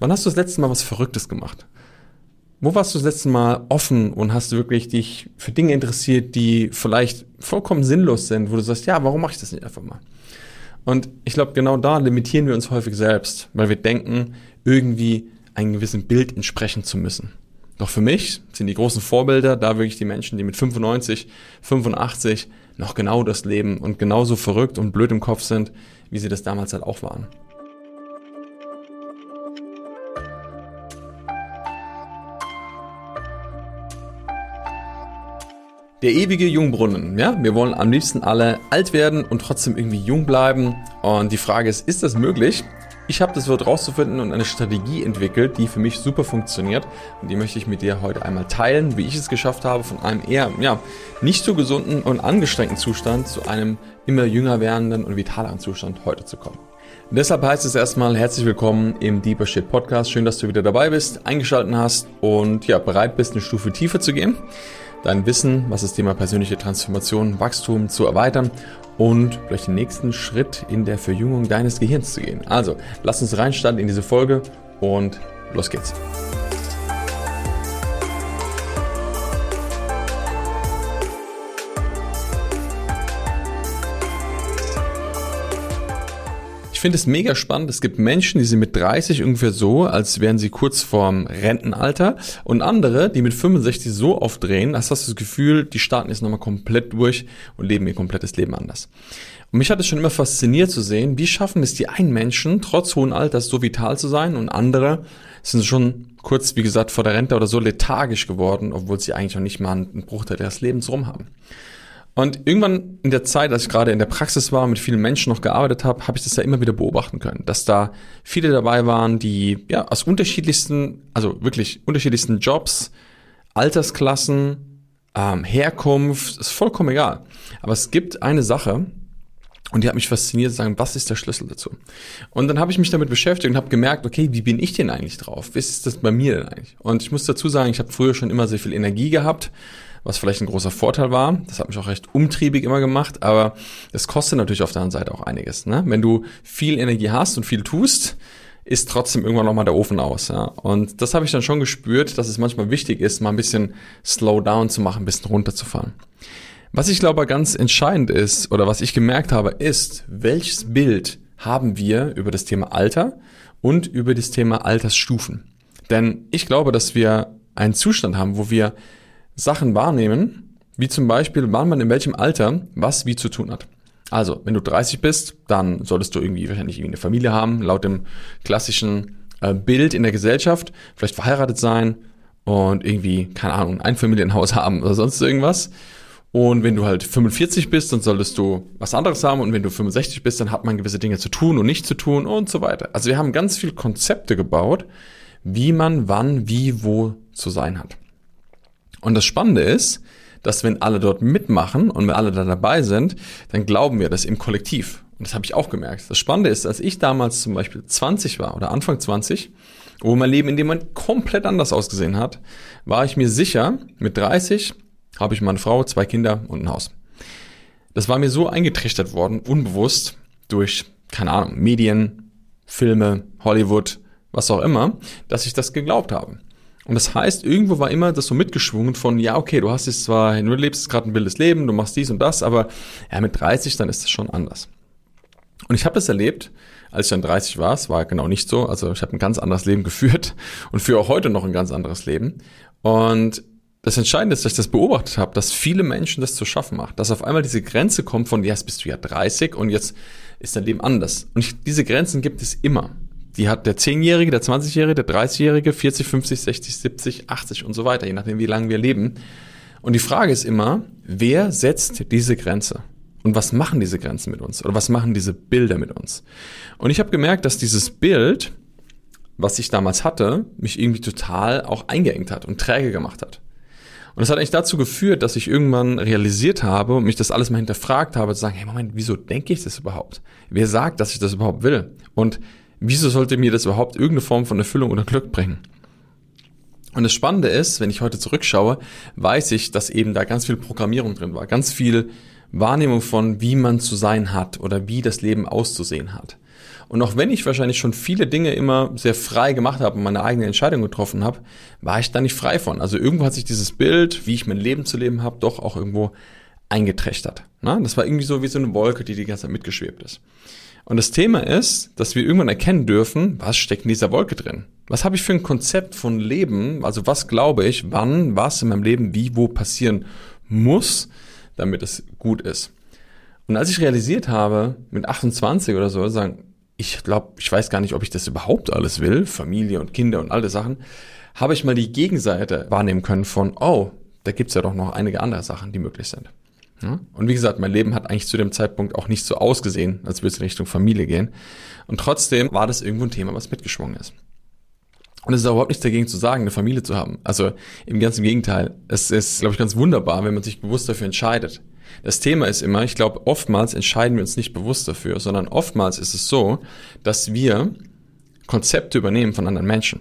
Wann hast du das letzte Mal was Verrücktes gemacht? Wo warst du das letzte Mal offen und hast wirklich dich für Dinge interessiert, die vielleicht vollkommen sinnlos sind, wo du sagst, ja, warum mache ich das nicht einfach mal? Und ich glaube, genau da limitieren wir uns häufig selbst, weil wir denken, irgendwie einem gewissen Bild entsprechen zu müssen. Doch für mich sind die großen Vorbilder da wirklich die Menschen, die mit 95, 85 noch genau das leben und genauso verrückt und blöd im Kopf sind, wie sie das damals halt auch waren. Der ewige Jungbrunnen, ja? Wir wollen am liebsten alle alt werden und trotzdem irgendwie jung bleiben. Und die Frage ist, ist das möglich? Ich habe das Wort rauszufinden und eine Strategie entwickelt, die für mich super funktioniert. Und die möchte ich mit dir heute einmal teilen, wie ich es geschafft habe, von einem eher, ja, nicht so gesunden und angestrengten Zustand zu einem immer jünger werdenden und vitaleren Zustand heute zu kommen. Deshalb heißt es erstmal herzlich willkommen im Deeper Shit Podcast. Schön, dass du wieder dabei bist, eingeschaltet hast und ja, bereit bist, eine Stufe tiefer zu gehen dein Wissen, was das Thema persönliche Transformation, Wachstum zu erweitern und vielleicht den nächsten Schritt in der Verjüngung deines Gehirns zu gehen. Also, lass uns reinstarten in diese Folge und los geht's. Ich finde es mega spannend. Es gibt Menschen, die sind mit 30 ungefähr so, als wären sie kurz vorm Rentenalter und andere, die mit 65 so aufdrehen, als hast du das Gefühl, die starten jetzt nochmal komplett durch und leben ihr komplettes Leben anders. Und mich hat es schon immer fasziniert zu sehen, wie schaffen es die einen Menschen, trotz hohen Alters so vital zu sein und andere sind schon kurz, wie gesagt, vor der Rente oder so lethargisch geworden, obwohl sie eigentlich noch nicht mal einen Bruchteil ihres Lebens rum haben. Und irgendwann in der Zeit, als ich gerade in der Praxis war, mit vielen Menschen noch gearbeitet habe, habe ich das ja immer wieder beobachten können, dass da viele dabei waren, die ja aus unterschiedlichsten, also wirklich unterschiedlichsten Jobs, Altersklassen, ähm, Herkunft, ist vollkommen egal. Aber es gibt eine Sache, und die hat mich fasziniert, zu sagen, was ist der Schlüssel dazu? Und dann habe ich mich damit beschäftigt und habe gemerkt, okay, wie bin ich denn eigentlich drauf? Wie ist das bei mir denn eigentlich? Und ich muss dazu sagen, ich habe früher schon immer sehr viel Energie gehabt was vielleicht ein großer Vorteil war. Das hat mich auch recht umtriebig immer gemacht, aber es kostet natürlich auf der anderen Seite auch einiges. Ne? Wenn du viel Energie hast und viel tust, ist trotzdem irgendwann nochmal der Ofen aus. Ja? Und das habe ich dann schon gespürt, dass es manchmal wichtig ist, mal ein bisschen Slow down zu machen, ein bisschen runterzufahren. Was ich glaube ganz entscheidend ist, oder was ich gemerkt habe, ist, welches Bild haben wir über das Thema Alter und über das Thema Altersstufen. Denn ich glaube, dass wir einen Zustand haben, wo wir Sachen wahrnehmen, wie zum Beispiel, wann man in welchem Alter was wie zu tun hat. Also, wenn du 30 bist, dann solltest du irgendwie wahrscheinlich irgendwie eine Familie haben, laut dem klassischen äh, Bild in der Gesellschaft, vielleicht verheiratet sein und irgendwie, keine Ahnung, ein Familienhaus haben oder sonst irgendwas. Und wenn du halt 45 bist, dann solltest du was anderes haben. Und wenn du 65 bist, dann hat man gewisse Dinge zu tun und nicht zu tun und so weiter. Also wir haben ganz viele Konzepte gebaut, wie man wann, wie, wo zu sein hat. Und das Spannende ist, dass wenn alle dort mitmachen und wenn alle da dabei sind, dann glauben wir das im Kollektiv. Und das habe ich auch gemerkt. Das Spannende ist, als ich damals zum Beispiel 20 war oder Anfang 20, wo mein Leben in dem Moment komplett anders ausgesehen hat, war ich mir sicher, mit 30 habe ich meine Frau, zwei Kinder und ein Haus. Das war mir so eingetrichtert worden, unbewusst, durch, keine Ahnung, Medien, Filme, Hollywood, was auch immer, dass ich das geglaubt habe. Und das heißt, irgendwo war immer das so mitgeschwungen von, ja, okay, du hast jetzt zwar, du lebst gerade ein wildes Leben, du machst dies und das, aber ja, mit 30, dann ist das schon anders. Und ich habe das erlebt, als ich dann 30 war, es war genau nicht so, also ich habe ein ganz anderes Leben geführt und führe auch heute noch ein ganz anderes Leben. Und das Entscheidende ist, dass ich das beobachtet habe, dass viele Menschen das zu schaffen macht, dass auf einmal diese Grenze kommt von, ja, jetzt bist du ja 30 und jetzt ist dein Leben anders. Und ich, diese Grenzen gibt es immer die hat der 10-Jährige, der 20-Jährige, der 30-Jährige, 40, 50, 60, 70, 80 und so weiter, je nachdem, wie lange wir leben. Und die Frage ist immer, wer setzt diese Grenze? Und was machen diese Grenzen mit uns? Oder was machen diese Bilder mit uns? Und ich habe gemerkt, dass dieses Bild, was ich damals hatte, mich irgendwie total auch eingeengt hat und träge gemacht hat. Und das hat eigentlich dazu geführt, dass ich irgendwann realisiert habe und mich das alles mal hinterfragt habe, zu sagen, hey Moment, wieso denke ich das überhaupt? Wer sagt, dass ich das überhaupt will? Und wieso sollte mir das überhaupt irgendeine Form von Erfüllung oder Glück bringen? Und das Spannende ist, wenn ich heute zurückschaue, weiß ich, dass eben da ganz viel Programmierung drin war, ganz viel Wahrnehmung von, wie man zu sein hat oder wie das Leben auszusehen hat. Und auch wenn ich wahrscheinlich schon viele Dinge immer sehr frei gemacht habe und meine eigene Entscheidung getroffen habe, war ich da nicht frei von. Also irgendwo hat sich dieses Bild, wie ich mein Leben zu leben habe, doch auch irgendwo eingeträchtert. Ne? Das war irgendwie so wie so eine Wolke, die die ganze Zeit mitgeschwebt ist. Und das Thema ist, dass wir irgendwann erkennen dürfen, was steckt in dieser Wolke drin? Was habe ich für ein Konzept von Leben? Also was glaube ich, wann, was in meinem Leben, wie, wo passieren muss, damit es gut ist? Und als ich realisiert habe, mit 28 oder so, sagen, ich glaube, ich weiß gar nicht, ob ich das überhaupt alles will, Familie und Kinder und all das Sachen, habe ich mal die Gegenseite wahrnehmen können von, oh, da gibt's ja doch noch einige andere Sachen, die möglich sind. Ja? Und wie gesagt, mein Leben hat eigentlich zu dem Zeitpunkt auch nicht so ausgesehen, als würde es in Richtung Familie gehen. Und trotzdem war das irgendwo ein Thema, was mitgeschwungen ist. Und es ist überhaupt nichts dagegen zu sagen, eine Familie zu haben. Also im ganzen Gegenteil. Es ist, glaube ich, ganz wunderbar, wenn man sich bewusst dafür entscheidet. Das Thema ist immer, ich glaube, oftmals entscheiden wir uns nicht bewusst dafür, sondern oftmals ist es so, dass wir Konzepte übernehmen von anderen Menschen.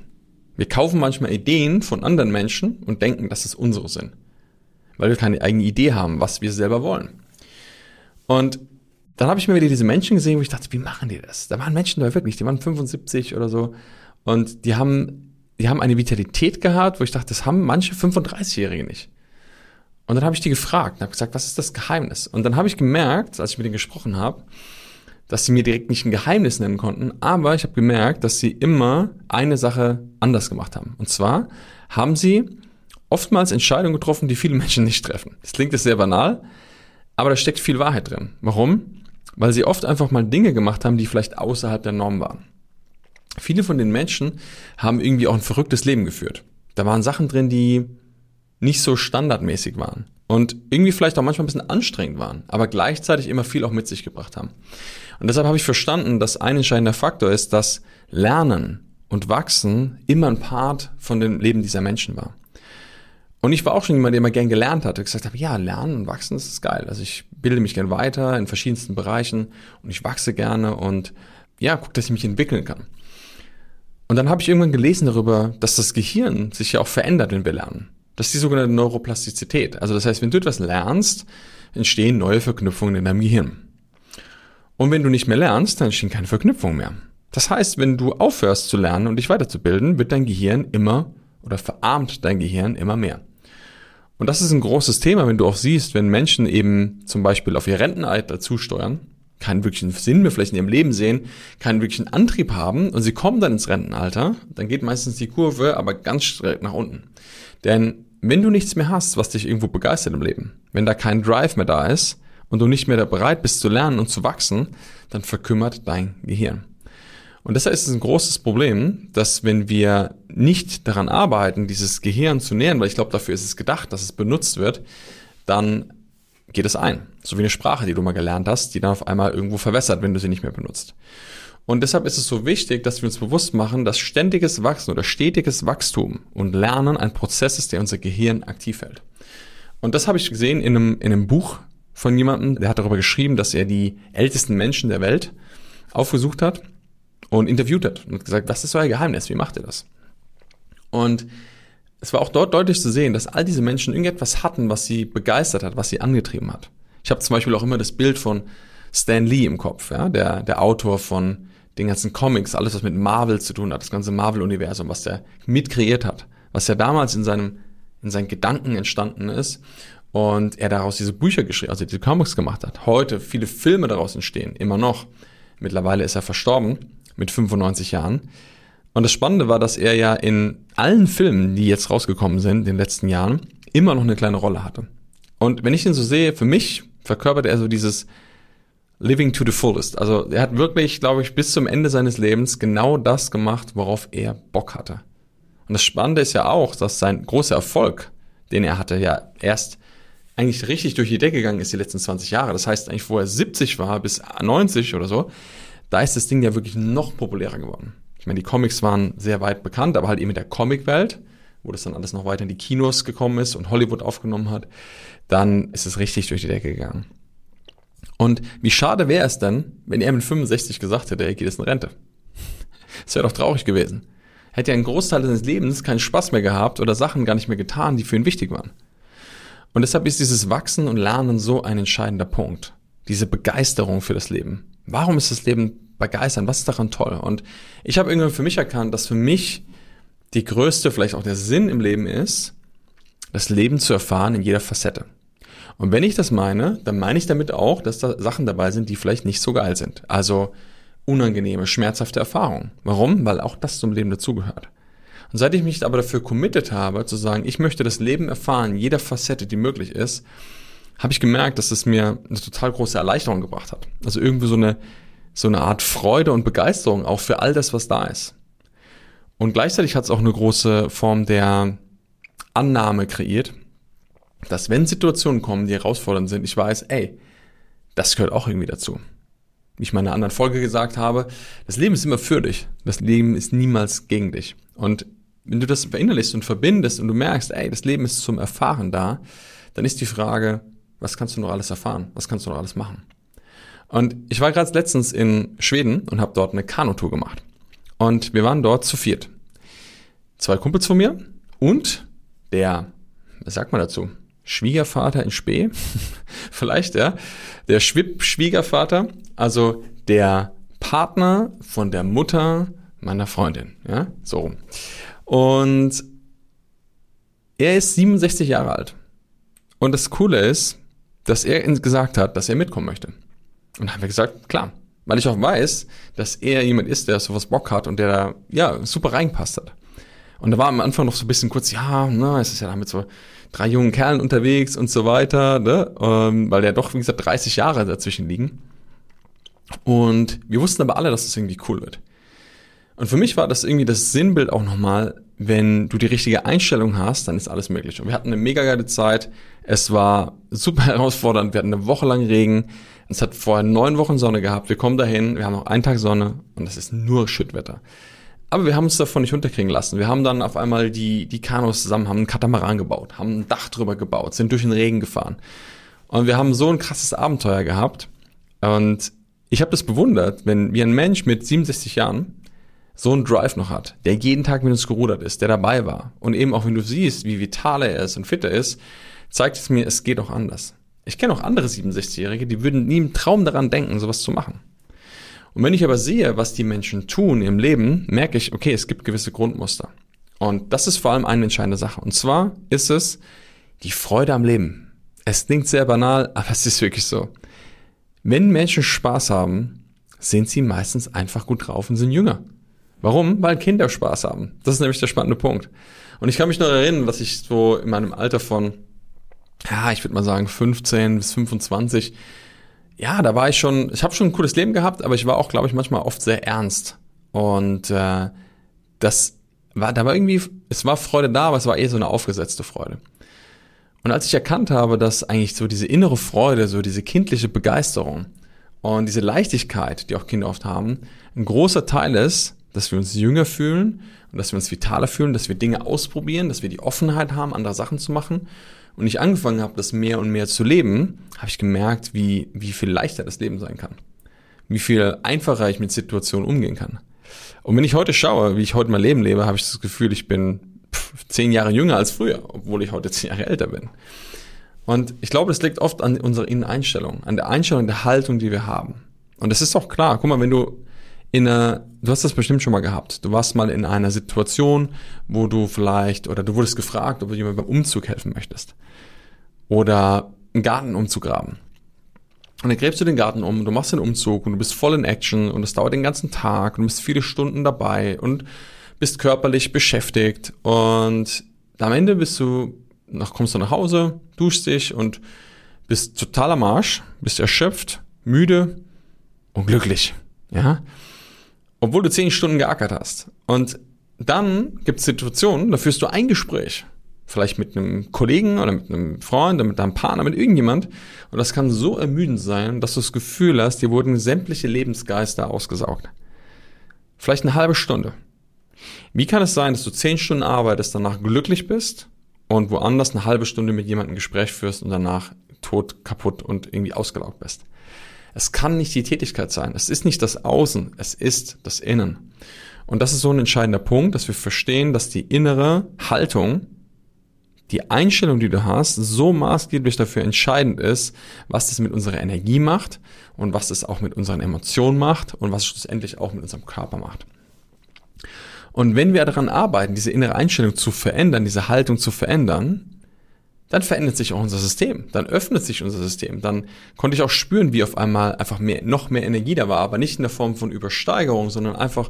Wir kaufen manchmal Ideen von anderen Menschen und denken, dass es unsere sind weil wir keine eigene Idee haben, was wir selber wollen. Und dann habe ich mir wieder diese Menschen gesehen, wo ich dachte, wie machen die das? Da waren Menschen da wirklich, die waren 75 oder so und die haben, die haben eine Vitalität gehabt, wo ich dachte, das haben manche 35-Jährige nicht. Und dann habe ich die gefragt und habe gesagt, was ist das Geheimnis? Und dann habe ich gemerkt, als ich mit denen gesprochen habe, dass sie mir direkt nicht ein Geheimnis nennen konnten, aber ich habe gemerkt, dass sie immer eine Sache anders gemacht haben. Und zwar haben sie oftmals Entscheidungen getroffen, die viele Menschen nicht treffen. Das klingt jetzt sehr banal, aber da steckt viel Wahrheit drin. Warum? Weil sie oft einfach mal Dinge gemacht haben, die vielleicht außerhalb der Norm waren. Viele von den Menschen haben irgendwie auch ein verrücktes Leben geführt. Da waren Sachen drin, die nicht so standardmäßig waren und irgendwie vielleicht auch manchmal ein bisschen anstrengend waren, aber gleichzeitig immer viel auch mit sich gebracht haben. Und deshalb habe ich verstanden, dass ein entscheidender Faktor ist, dass Lernen und Wachsen immer ein Part von dem Leben dieser Menschen war. Und ich war auch schon jemand, der immer gern gelernt hat, der gesagt habe, ja, lernen und wachsen, das ist geil. Also ich bilde mich gern weiter in verschiedensten Bereichen und ich wachse gerne und ja, guck, dass ich mich entwickeln kann. Und dann habe ich irgendwann gelesen darüber, dass das Gehirn sich ja auch verändert, wenn wir lernen. Das ist die sogenannte Neuroplastizität. Also das heißt, wenn du etwas lernst, entstehen neue Verknüpfungen in deinem Gehirn. Und wenn du nicht mehr lernst, dann entstehen keine Verknüpfungen mehr. Das heißt, wenn du aufhörst zu lernen und dich weiterzubilden, wird dein Gehirn immer oder verarmt dein Gehirn immer mehr. Und das ist ein großes Thema, wenn du auch siehst, wenn Menschen eben zum Beispiel auf ihr Rentenalter zusteuern, keinen wirklichen Sinn mehr vielleicht in ihrem Leben sehen, keinen wirklichen Antrieb haben und sie kommen dann ins Rentenalter, dann geht meistens die Kurve aber ganz schräg nach unten. Denn wenn du nichts mehr hast, was dich irgendwo begeistert im Leben, wenn da kein Drive mehr da ist und du nicht mehr da bereit bist zu lernen und zu wachsen, dann verkümmert dein Gehirn. Und deshalb ist es ein großes Problem, dass wenn wir nicht daran arbeiten, dieses Gehirn zu nähern, weil ich glaube, dafür ist es gedacht, dass es benutzt wird, dann geht es ein. So wie eine Sprache, die du mal gelernt hast, die dann auf einmal irgendwo verwässert, wenn du sie nicht mehr benutzt. Und deshalb ist es so wichtig, dass wir uns bewusst machen, dass ständiges Wachsen oder stetiges Wachstum und Lernen ein Prozess ist, der unser Gehirn aktiv hält. Und das habe ich gesehen in einem, in einem Buch von jemandem, der hat darüber geschrieben, dass er die ältesten Menschen der Welt aufgesucht hat und interviewt hat und gesagt, was ist euer Geheimnis? Wie macht ihr das? Und es war auch dort deutlich zu sehen, dass all diese Menschen irgendetwas hatten, was sie begeistert hat, was sie angetrieben hat. Ich habe zum Beispiel auch immer das Bild von Stan Lee im Kopf, ja, der, der Autor von den ganzen Comics, alles was mit Marvel zu tun hat, das ganze Marvel-Universum, was der mitkreiert hat, was ja damals in seinem, in seinen Gedanken entstanden ist und er daraus diese Bücher geschrieben, also diese Comics gemacht hat. Heute viele Filme daraus entstehen, immer noch. Mittlerweile ist er verstorben mit 95 Jahren. Und das Spannende war, dass er ja in allen Filmen, die jetzt rausgekommen sind in den letzten Jahren, immer noch eine kleine Rolle hatte. Und wenn ich ihn so sehe, für mich verkörpert er so dieses Living to the fullest. Also er hat wirklich, glaube ich, bis zum Ende seines Lebens genau das gemacht, worauf er Bock hatte. Und das Spannende ist ja auch, dass sein großer Erfolg, den er hatte, ja erst eigentlich richtig durch die Decke gegangen ist die letzten 20 Jahre. Das heißt eigentlich, wo er 70 war bis 90 oder so, da ist das Ding ja wirklich noch populärer geworden. Ich meine, die Comics waren sehr weit bekannt, aber halt eben in der Comicwelt, wo das dann alles noch weiter in die Kinos gekommen ist und Hollywood aufgenommen hat, dann ist es richtig durch die Decke gegangen. Und wie schade wäre es denn, wenn er mit 65 gesagt hätte, er geht jetzt in Rente. Das wäre doch traurig gewesen. Hätte er einen Großteil seines Lebens keinen Spaß mehr gehabt oder Sachen gar nicht mehr getan, die für ihn wichtig waren. Und deshalb ist dieses Wachsen und Lernen so ein entscheidender Punkt. Diese Begeisterung für das Leben. Warum ist das Leben begeistern? Was ist daran toll? Und ich habe irgendwann für mich erkannt, dass für mich die größte, vielleicht auch der Sinn im Leben ist, das Leben zu erfahren in jeder Facette. Und wenn ich das meine, dann meine ich damit auch, dass da Sachen dabei sind, die vielleicht nicht so geil sind. Also unangenehme, schmerzhafte Erfahrungen. Warum? Weil auch das zum Leben dazugehört. Und seit ich mich aber dafür committed habe, zu sagen, ich möchte das Leben erfahren, jeder Facette, die möglich ist, habe ich gemerkt, dass es mir eine total große Erleichterung gebracht hat. Also irgendwie so eine, so eine Art Freude und Begeisterung auch für all das, was da ist. Und gleichzeitig hat es auch eine große Form der Annahme kreiert, dass wenn Situationen kommen, die herausfordernd sind, ich weiß, ey, das gehört auch irgendwie dazu. Wie ich in meiner anderen Folge gesagt habe, das Leben ist immer für dich. Das Leben ist niemals gegen dich. Und wenn du das verinnerlichst und verbindest und du merkst, ey, das Leben ist zum Erfahren da, dann ist die Frage, was kannst du noch alles erfahren? Was kannst du noch alles machen? Und ich war gerade letztens in Schweden und habe dort eine Kanutour gemacht. Und wir waren dort zu viert. Zwei Kumpels von mir und der, was sagt man dazu? Schwiegervater in Spee? Vielleicht, ja. Der Schwib-Schwiegervater, also der Partner von der Mutter meiner Freundin, ja, so rum. Und er ist 67 Jahre alt. Und das Coole ist, dass er gesagt hat, dass er mitkommen möchte. Und dann haben wir gesagt, klar. Weil ich auch weiß, dass er jemand ist, der sowas Bock hat und der da, ja, super reingepasst hat. Und da war am Anfang noch so ein bisschen kurz, ja, na, es ist ja da mit so drei jungen Kerlen unterwegs und so weiter, ne? Ähm, weil ja doch, wie gesagt, 30 Jahre dazwischen liegen. Und wir wussten aber alle, dass es das irgendwie cool wird. Und für mich war das irgendwie das Sinnbild auch nochmal, wenn du die richtige Einstellung hast, dann ist alles möglich. Und wir hatten eine mega geile Zeit. Es war super herausfordernd. Wir hatten eine Woche lang Regen. Es hat vorher neun Wochen Sonne gehabt. Wir kommen dahin. Wir haben noch einen Tag Sonne und es ist nur Schüttwetter. Aber wir haben uns davon nicht unterkriegen lassen. Wir haben dann auf einmal die, die Kanus zusammen, haben einen Katamaran gebaut, haben ein Dach drüber gebaut, sind durch den Regen gefahren. Und wir haben so ein krasses Abenteuer gehabt. Und ich habe das bewundert, wenn wie ein Mensch mit 67 Jahren so einen Drive noch hat, der jeden Tag mit uns gerudert ist, der dabei war und eben auch wenn du siehst, wie vital er ist und fit er ist, zeigt es mir, es geht auch anders. Ich kenne auch andere 67-Jährige, die würden nie im Traum daran denken, sowas zu machen. Und wenn ich aber sehe, was die Menschen tun im Leben, merke ich, okay, es gibt gewisse Grundmuster. Und das ist vor allem eine entscheidende Sache. Und zwar ist es die Freude am Leben. Es klingt sehr banal, aber es ist wirklich so. Wenn Menschen Spaß haben, sind sie meistens einfach gut drauf und sind jünger. Warum? Weil Kinder Spaß haben. Das ist nämlich der spannende Punkt. Und ich kann mich noch erinnern, dass ich so in meinem Alter von, ja, ich würde mal sagen 15 bis 25, ja, da war ich schon, ich habe schon ein cooles Leben gehabt, aber ich war auch, glaube ich, manchmal oft sehr ernst. Und äh, das war, da war irgendwie, es war Freude da, aber es war eher so eine aufgesetzte Freude. Und als ich erkannt habe, dass eigentlich so diese innere Freude, so diese kindliche Begeisterung und diese Leichtigkeit, die auch Kinder oft haben, ein großer Teil ist, dass wir uns jünger fühlen und dass wir uns vitaler fühlen, dass wir Dinge ausprobieren, dass wir die Offenheit haben, andere Sachen zu machen. Und ich angefangen habe, das mehr und mehr zu leben, habe ich gemerkt, wie, wie viel leichter das Leben sein kann. Wie viel einfacher ich mit Situationen umgehen kann. Und wenn ich heute schaue, wie ich heute mein Leben lebe, habe ich das Gefühl, ich bin pff, zehn Jahre jünger als früher, obwohl ich heute zehn Jahre älter bin. Und ich glaube, das liegt oft an unserer Inneneinstellung, an der Einstellung der Haltung, die wir haben. Und es ist auch klar, guck mal, wenn du in einer, du hast das bestimmt schon mal gehabt. Du warst mal in einer Situation, wo du vielleicht, oder du wurdest gefragt, ob du jemand beim Umzug helfen möchtest. Oder einen Garten umzugraben. Und dann gräbst du den Garten um, du machst den Umzug und du bist voll in Action und es dauert den ganzen Tag und du bist viele Stunden dabei und bist körperlich beschäftigt und am Ende bist du, noch kommst du nach Hause, duschst dich und bist total am Arsch, bist erschöpft, müde und glücklich. Ja? Obwohl du zehn Stunden geackert hast. Und dann gibt es Situationen, da führst du ein Gespräch. Vielleicht mit einem Kollegen oder mit einem Freund oder mit deinem Partner, mit irgendjemand. Und das kann so ermüdend sein, dass du das Gefühl hast, dir wurden sämtliche Lebensgeister ausgesaugt. Vielleicht eine halbe Stunde. Wie kann es sein, dass du zehn Stunden arbeitest, danach glücklich bist und woanders eine halbe Stunde mit jemandem Gespräch führst und danach tot, kaputt und irgendwie ausgelaugt bist? Es kann nicht die Tätigkeit sein. Es ist nicht das Außen, es ist das Innen. Und das ist so ein entscheidender Punkt, dass wir verstehen, dass die innere Haltung die Einstellung, die du hast, so maßgeblich dafür entscheidend ist, was das mit unserer Energie macht und was das auch mit unseren Emotionen macht und was es schlussendlich auch mit unserem Körper macht. Und wenn wir daran arbeiten, diese innere Einstellung zu verändern, diese Haltung zu verändern, dann verändert sich auch unser System, dann öffnet sich unser System, dann konnte ich auch spüren, wie auf einmal einfach mehr, noch mehr Energie da war, aber nicht in der Form von Übersteigerung, sondern einfach,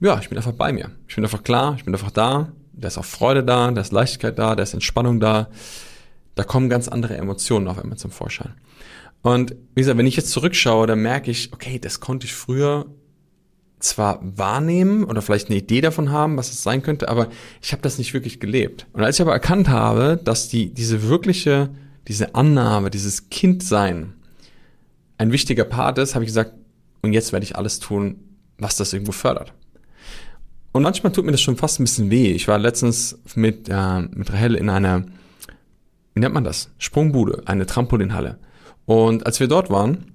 ja, ich bin einfach bei mir. Ich bin einfach klar, ich bin einfach da, da ist auch Freude da, da ist Leichtigkeit da, da ist Entspannung da. Da kommen ganz andere Emotionen auf einmal zum Vorschein. Und wie gesagt, wenn ich jetzt zurückschaue, dann merke ich, okay, das konnte ich früher zwar wahrnehmen oder vielleicht eine Idee davon haben, was es sein könnte, aber ich habe das nicht wirklich gelebt. Und als ich aber erkannt habe, dass die, diese wirkliche, diese Annahme, dieses Kindsein ein wichtiger Part ist, habe ich gesagt, und jetzt werde ich alles tun, was das irgendwo fördert. Und manchmal tut mir das schon fast ein bisschen weh. Ich war letztens mit, äh, mit Rahel in einer, wie nennt man das? Sprungbude, eine Trampolinhalle. Und als wir dort waren,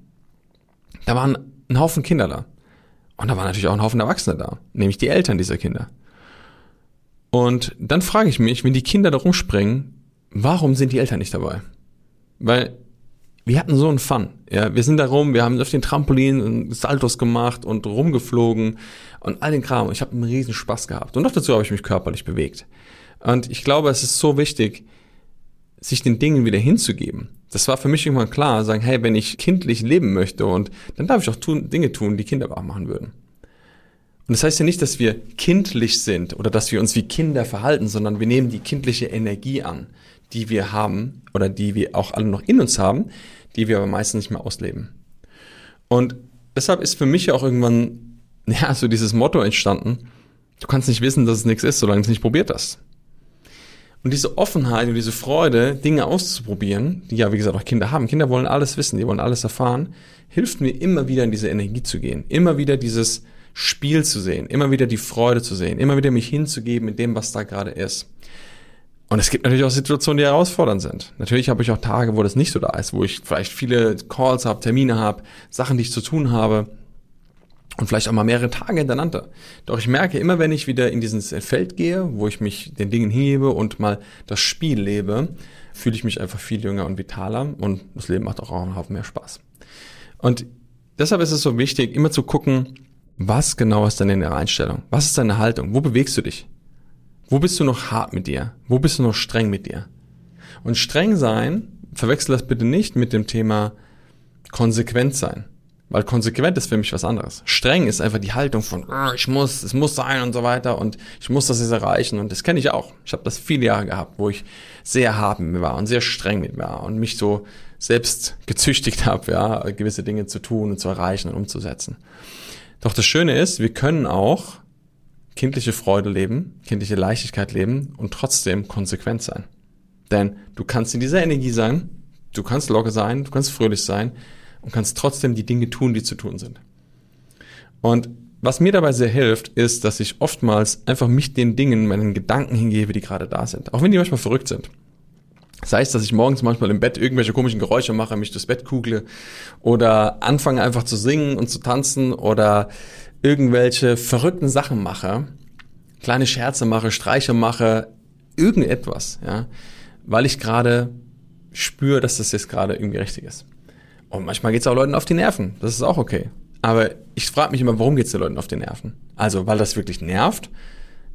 da waren ein Haufen Kinder da. Und da waren natürlich auch ein Haufen Erwachsene da, nämlich die Eltern dieser Kinder. Und dann frage ich mich, wenn die Kinder da rumspringen, warum sind die Eltern nicht dabei? Weil wir hatten so einen Fun. Ja, wir sind da rum, wir haben auf den Trampolin Saltos gemacht und rumgeflogen und all den Kram. Ich habe einen riesen Spaß gehabt. Und noch dazu habe ich mich körperlich bewegt. Und ich glaube, es ist so wichtig, sich den Dingen wieder hinzugeben. Das war für mich irgendwann klar, sagen, hey, wenn ich kindlich leben möchte und dann darf ich auch tun, Dinge tun, die Kinder auch machen würden. Und das heißt ja nicht, dass wir kindlich sind oder dass wir uns wie Kinder verhalten, sondern wir nehmen die kindliche Energie an, die wir haben oder die wir auch alle noch in uns haben, die wir aber meistens nicht mehr ausleben. Und deshalb ist für mich auch irgendwann, ja, so dieses Motto entstanden, du kannst nicht wissen, dass es nichts ist, solange du es nicht probiert hast. Und diese Offenheit und diese Freude, Dinge auszuprobieren, die ja, wie gesagt, auch Kinder haben. Kinder wollen alles wissen, die wollen alles erfahren, hilft mir immer wieder in diese Energie zu gehen. Immer wieder dieses Spiel zu sehen, immer wieder die Freude zu sehen, immer wieder mich hinzugeben mit dem, was da gerade ist. Und es gibt natürlich auch Situationen, die herausfordernd sind. Natürlich habe ich auch Tage, wo das nicht so da ist, wo ich vielleicht viele Calls habe, Termine habe, Sachen, die ich zu tun habe und vielleicht auch mal mehrere Tage hintereinander. Doch ich merke immer, wenn ich wieder in dieses Feld gehe, wo ich mich den Dingen hebe und mal das Spiel lebe, fühle ich mich einfach viel jünger und vitaler und das Leben macht auch einen Haufen mehr Spaß. Und deshalb ist es so wichtig, immer zu gucken, was genau ist deine Einstellung? Was ist deine Haltung? Wo bewegst du dich? Wo bist du noch hart mit dir? Wo bist du noch streng mit dir? Und streng sein, verwechsel das bitte nicht mit dem Thema konsequent sein. Weil konsequent ist für mich was anderes. Streng ist einfach die Haltung von, oh, ich muss, es muss sein und so weiter und ich muss das jetzt erreichen und das kenne ich auch. Ich habe das viele Jahre gehabt, wo ich sehr hart mit mir war und sehr streng mit mir war und mich so selbst gezüchtigt habe, ja, gewisse Dinge zu tun und zu erreichen und umzusetzen. Doch das Schöne ist, wir können auch kindliche Freude leben, kindliche Leichtigkeit leben und trotzdem konsequent sein. Denn du kannst in dieser Energie sein, du kannst locker sein, du kannst fröhlich sein, und kannst trotzdem die Dinge tun, die zu tun sind. Und was mir dabei sehr hilft, ist, dass ich oftmals einfach mich den Dingen, meinen Gedanken hingebe, die gerade da sind. Auch wenn die manchmal verrückt sind. Sei es, dass ich morgens manchmal im Bett irgendwelche komischen Geräusche mache, mich durchs Bett kugle oder anfange einfach zu singen und zu tanzen oder irgendwelche verrückten Sachen mache, kleine Scherze mache, Streiche mache, irgendetwas, ja, weil ich gerade spüre, dass das jetzt gerade irgendwie richtig ist. Und manchmal geht es auch Leuten auf die Nerven. Das ist auch okay. Aber ich frage mich immer, warum geht es den Leuten auf die Nerven? Also, weil das wirklich nervt,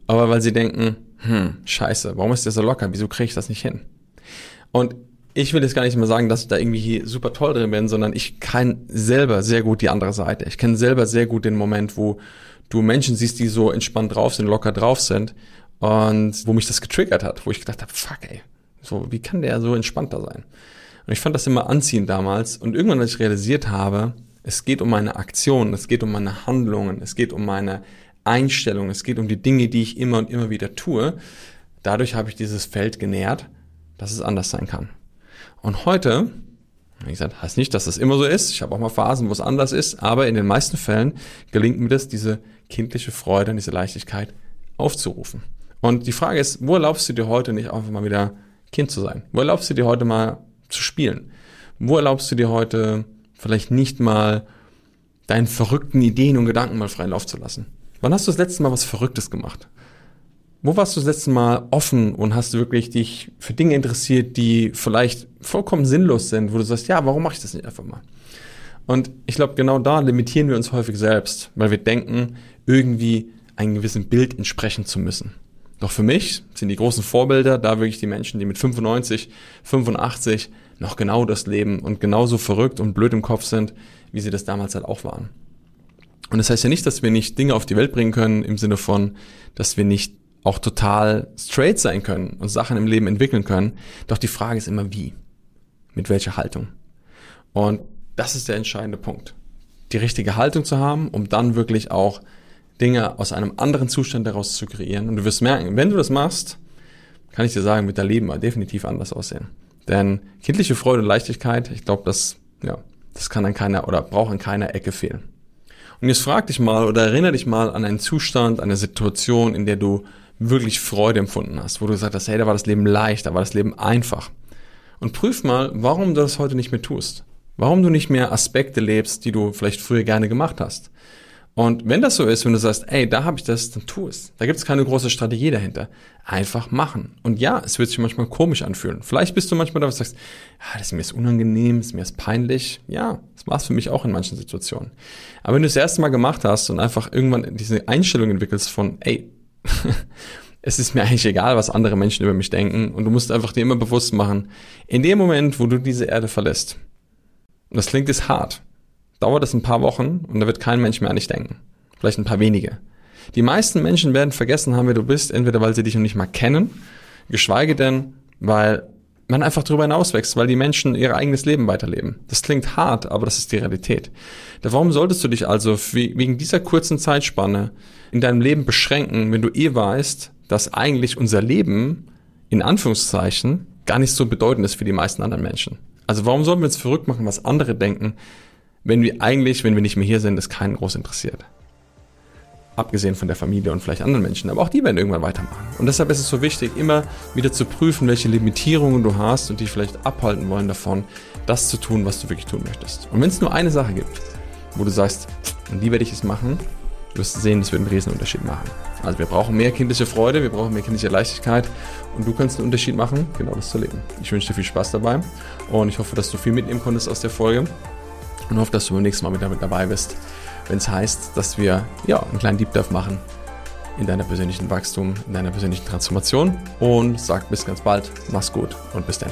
aber weil sie denken, hm, scheiße, warum ist der so locker? Wieso kriege ich das nicht hin? Und ich will jetzt gar nicht mehr sagen, dass ich da irgendwie super toll drin bin, sondern ich kann selber sehr gut die andere Seite. Ich kenne selber sehr gut den Moment, wo du Menschen siehst, die so entspannt drauf sind, locker drauf sind und wo mich das getriggert hat, wo ich gedacht habe, fuck ey, so, wie kann der so entspannter sein? Und ich fand das immer anziehend damals. Und irgendwann, als ich realisiert habe, es geht um meine Aktionen, es geht um meine Handlungen, es geht um meine Einstellung, es geht um die Dinge, die ich immer und immer wieder tue. Dadurch habe ich dieses Feld genährt, dass es anders sein kann. Und heute, wie gesagt, heißt nicht, dass das immer so ist. Ich habe auch mal Phasen, wo es anders ist, aber in den meisten Fällen gelingt mir das, diese kindliche Freude und diese Leichtigkeit aufzurufen. Und die Frage ist, wo erlaubst du dir heute nicht einfach mal wieder Kind zu sein? Wo erlaubst du dir heute mal zu spielen? Wo erlaubst du dir heute vielleicht nicht mal deinen verrückten Ideen und Gedanken mal freien Lauf zu lassen? Wann hast du das letzte Mal was Verrücktes gemacht? Wo warst du das letzte Mal offen und hast wirklich dich für Dinge interessiert, die vielleicht vollkommen sinnlos sind, wo du sagst, ja, warum mache ich das nicht einfach mal? Und ich glaube, genau da limitieren wir uns häufig selbst, weil wir denken, irgendwie einem gewissen Bild entsprechen zu müssen. Doch für mich sind die großen Vorbilder da wirklich die Menschen, die mit 95, 85 noch genau das leben und genauso verrückt und blöd im Kopf sind, wie sie das damals halt auch waren. Und das heißt ja nicht, dass wir nicht Dinge auf die Welt bringen können im Sinne von, dass wir nicht auch total straight sein können und Sachen im Leben entwickeln können. Doch die Frage ist immer wie. Mit welcher Haltung. Und das ist der entscheidende Punkt. Die richtige Haltung zu haben, um dann wirklich auch Dinge aus einem anderen Zustand daraus zu kreieren. Und du wirst merken, wenn du das machst, kann ich dir sagen, wird dein Leben definitiv anders aussehen. Denn kindliche Freude und Leichtigkeit, ich glaube, das, ja, das kann an keiner oder braucht an keiner Ecke fehlen. Und jetzt frag dich mal oder erinnere dich mal an einen Zustand, eine Situation, in der du wirklich Freude empfunden hast, wo du gesagt hast, hey, da war das Leben leicht, da war das Leben einfach. Und prüf mal, warum du das heute nicht mehr tust. Warum du nicht mehr Aspekte lebst, die du vielleicht früher gerne gemacht hast. Und wenn das so ist, wenn du sagst, ey, da habe ich das, dann tu es. Da gibt es keine große Strategie dahinter. Einfach machen. Und ja, es wird sich manchmal komisch anfühlen. Vielleicht bist du manchmal da, was sagst, ah, das ist mir ist unangenehm, das ist mir ist peinlich. Ja, das war es für mich auch in manchen Situationen. Aber wenn du es das erste Mal gemacht hast und einfach irgendwann diese Einstellung entwickelst von, ey, es ist mir eigentlich egal, was andere Menschen über mich denken und du musst einfach dir immer bewusst machen, in dem Moment, wo du diese Erde verlässt, und das klingt jetzt hart, dauert es ein paar Wochen und da wird kein Mensch mehr an dich denken. Vielleicht ein paar wenige. Die meisten Menschen werden vergessen haben, wer du bist, entweder weil sie dich noch nicht mal kennen, geschweige denn, weil man einfach darüber hinauswächst, weil die Menschen ihr eigenes Leben weiterleben. Das klingt hart, aber das ist die Realität. Warum solltest du dich also wegen dieser kurzen Zeitspanne in deinem Leben beschränken, wenn du eh weißt, dass eigentlich unser Leben in Anführungszeichen gar nicht so bedeutend ist für die meisten anderen Menschen? Also warum sollen wir uns verrückt machen, was andere denken, wenn wir eigentlich, wenn wir nicht mehr hier sind, es keinen groß interessiert. Abgesehen von der Familie und vielleicht anderen Menschen, aber auch die werden irgendwann weitermachen. Und deshalb ist es so wichtig, immer wieder zu prüfen, welche Limitierungen du hast und die vielleicht abhalten wollen davon, das zu tun, was du wirklich tun möchtest. Und wenn es nur eine Sache gibt, wo du sagst, und die werde ich es machen, wirst du sehen, das wird einen riesen Unterschied machen. Also wir brauchen mehr kindliche Freude, wir brauchen mehr kindliche Leichtigkeit und du kannst einen Unterschied machen, genau das zu leben. Ich wünsche dir viel Spaß dabei und ich hoffe, dass du viel mitnehmen konntest aus der Folge und hoffe, dass du beim nächsten Mal wieder mit dabei bist, wenn es heißt, dass wir ja, einen kleinen Deep Dive machen in deiner persönlichen Wachstum, in deiner persönlichen Transformation und sag bis ganz bald, mach's gut und bis dann.